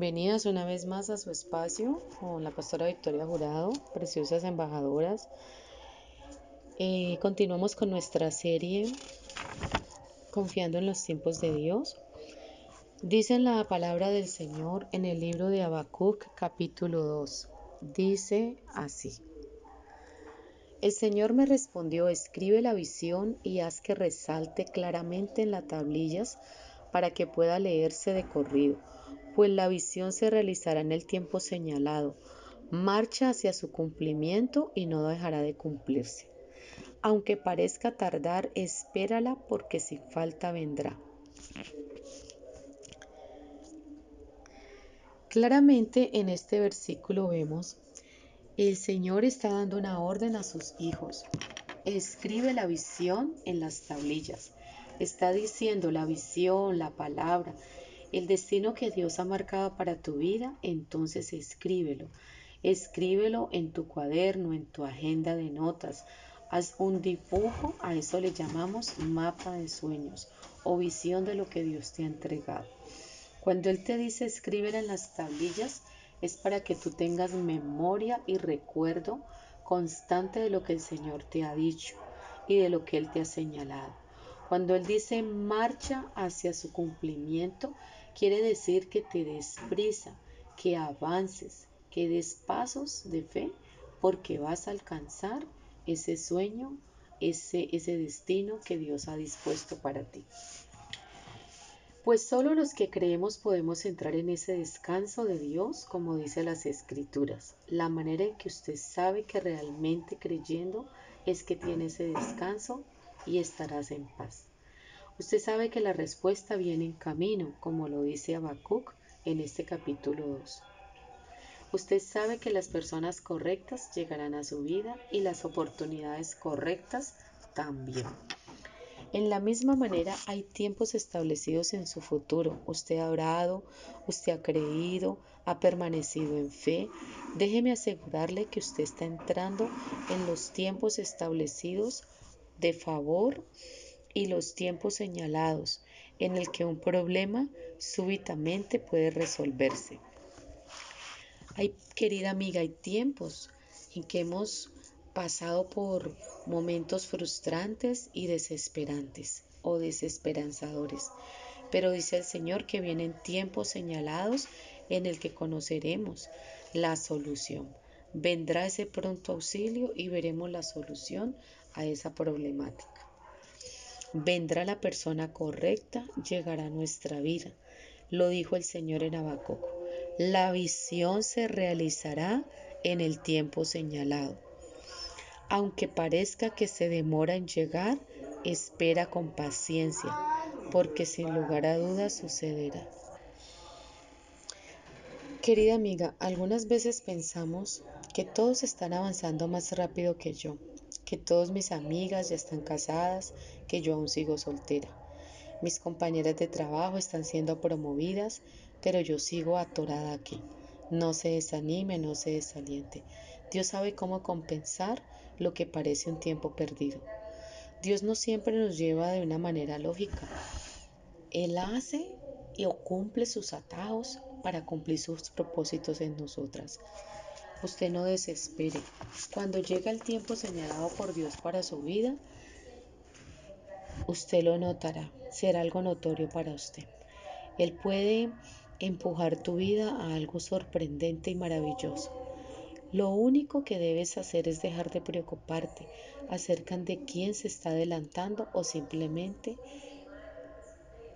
Bienvenidas una vez más a su espacio con la pastora Victoria Jurado, preciosas embajadoras. Eh, continuamos con nuestra serie Confiando en los tiempos de Dios. Dice la palabra del Señor en el libro de Habacuc capítulo 2. Dice así. El Señor me respondió, escribe la visión y haz que resalte claramente en las tablillas para que pueda leerse de corrido, pues la visión se realizará en el tiempo señalado, marcha hacia su cumplimiento y no dejará de cumplirse. Aunque parezca tardar, espérala porque sin falta vendrá. Claramente en este versículo vemos el Señor está dando una orden a sus hijos. Escribe la visión en las tablillas. Está diciendo la visión, la palabra, el destino que Dios ha marcado para tu vida, entonces escríbelo. Escríbelo en tu cuaderno, en tu agenda de notas. Haz un dibujo, a eso le llamamos mapa de sueños o visión de lo que Dios te ha entregado. Cuando Él te dice escríbela en las tablillas, es para que tú tengas memoria y recuerdo constante de lo que el Señor te ha dicho y de lo que Él te ha señalado. Cuando Él dice marcha hacia su cumplimiento, quiere decir que te des prisa, que avances, que des pasos de fe, porque vas a alcanzar ese sueño, ese, ese destino que Dios ha dispuesto para ti. Pues solo los que creemos podemos entrar en ese descanso de Dios, como dice las escrituras. La manera en que usted sabe que realmente creyendo es que tiene ese descanso y estarás en paz. Usted sabe que la respuesta viene en camino, como lo dice Habacuc en este capítulo 2. Usted sabe que las personas correctas llegarán a su vida y las oportunidades correctas también. En la misma manera hay tiempos establecidos en su futuro. Usted ha orado, usted ha creído, ha permanecido en fe. Déjeme asegurarle que usted está entrando en los tiempos establecidos de favor y los tiempos señalados en el que un problema súbitamente puede resolverse. Hay, querida amiga, hay tiempos en que hemos pasado por momentos frustrantes y desesperantes o desesperanzadores. Pero dice el Señor que vienen tiempos señalados en el que conoceremos la solución. Vendrá ese pronto auxilio y veremos la solución a esa problemática. Vendrá la persona correcta, llegará a nuestra vida. Lo dijo el Señor en Habacuc. La visión se realizará en el tiempo señalado. Aunque parezca que se demora en llegar, espera con paciencia, porque sin lugar a dudas sucederá. Querida amiga, algunas veces pensamos que todos están avanzando más rápido que yo, que todas mis amigas ya están casadas, que yo aún sigo soltera. Mis compañeras de trabajo están siendo promovidas, pero yo sigo atorada aquí. No se desanime, no se desaliente. Dios sabe cómo compensar lo que parece un tiempo perdido. Dios no siempre nos lleva de una manera lógica. Él hace y cumple sus atajos para cumplir sus propósitos en nosotras. Usted no desespere. Cuando llega el tiempo señalado por Dios para su vida, usted lo notará. Será algo notorio para usted. Él puede empujar tu vida a algo sorprendente y maravilloso. Lo único que debes hacer es dejar de preocuparte acerca de quién se está adelantando o simplemente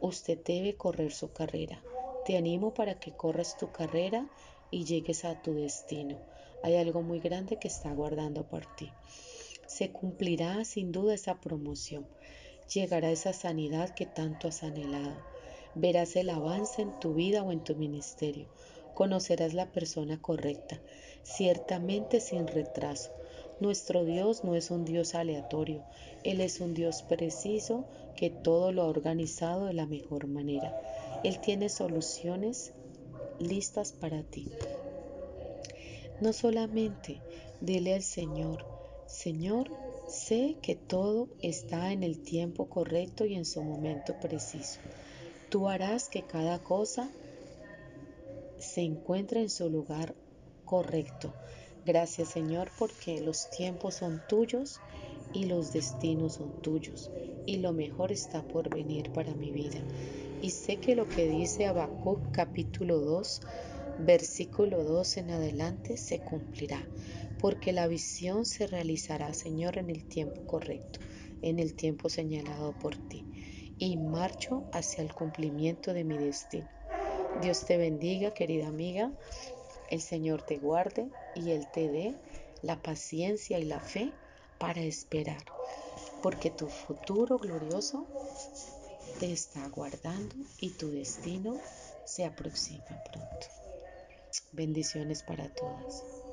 usted debe correr su carrera. Te animo para que corras tu carrera y llegues a tu destino. Hay algo muy grande que está aguardando por ti. Se cumplirá sin duda esa promoción. Llegará esa sanidad que tanto has anhelado. Verás el avance en tu vida o en tu ministerio Conocerás la persona correcta, ciertamente sin retraso. Nuestro Dios no es un Dios aleatorio, Él es un Dios preciso que todo lo ha organizado de la mejor manera. Él tiene soluciones listas para ti. No solamente dile al Señor, Señor, sé que todo está en el tiempo correcto y en su momento preciso. Tú harás que cada cosa se encuentre en su lugar correcto. Gracias Señor porque los tiempos son tuyos y los destinos son tuyos y lo mejor está por venir para mi vida. Y sé que lo que dice Habacuc capítulo 2 versículo 2 en adelante se cumplirá, porque la visión se realizará, Señor, en el tiempo correcto, en el tiempo señalado por ti, y marcho hacia el cumplimiento de mi destino. Dios te bendiga, querida amiga, el Señor te guarde y Él te dé la paciencia y la fe para esperar, porque tu futuro glorioso te está aguardando y tu destino se aproxima pronto. Bendiciones para todas.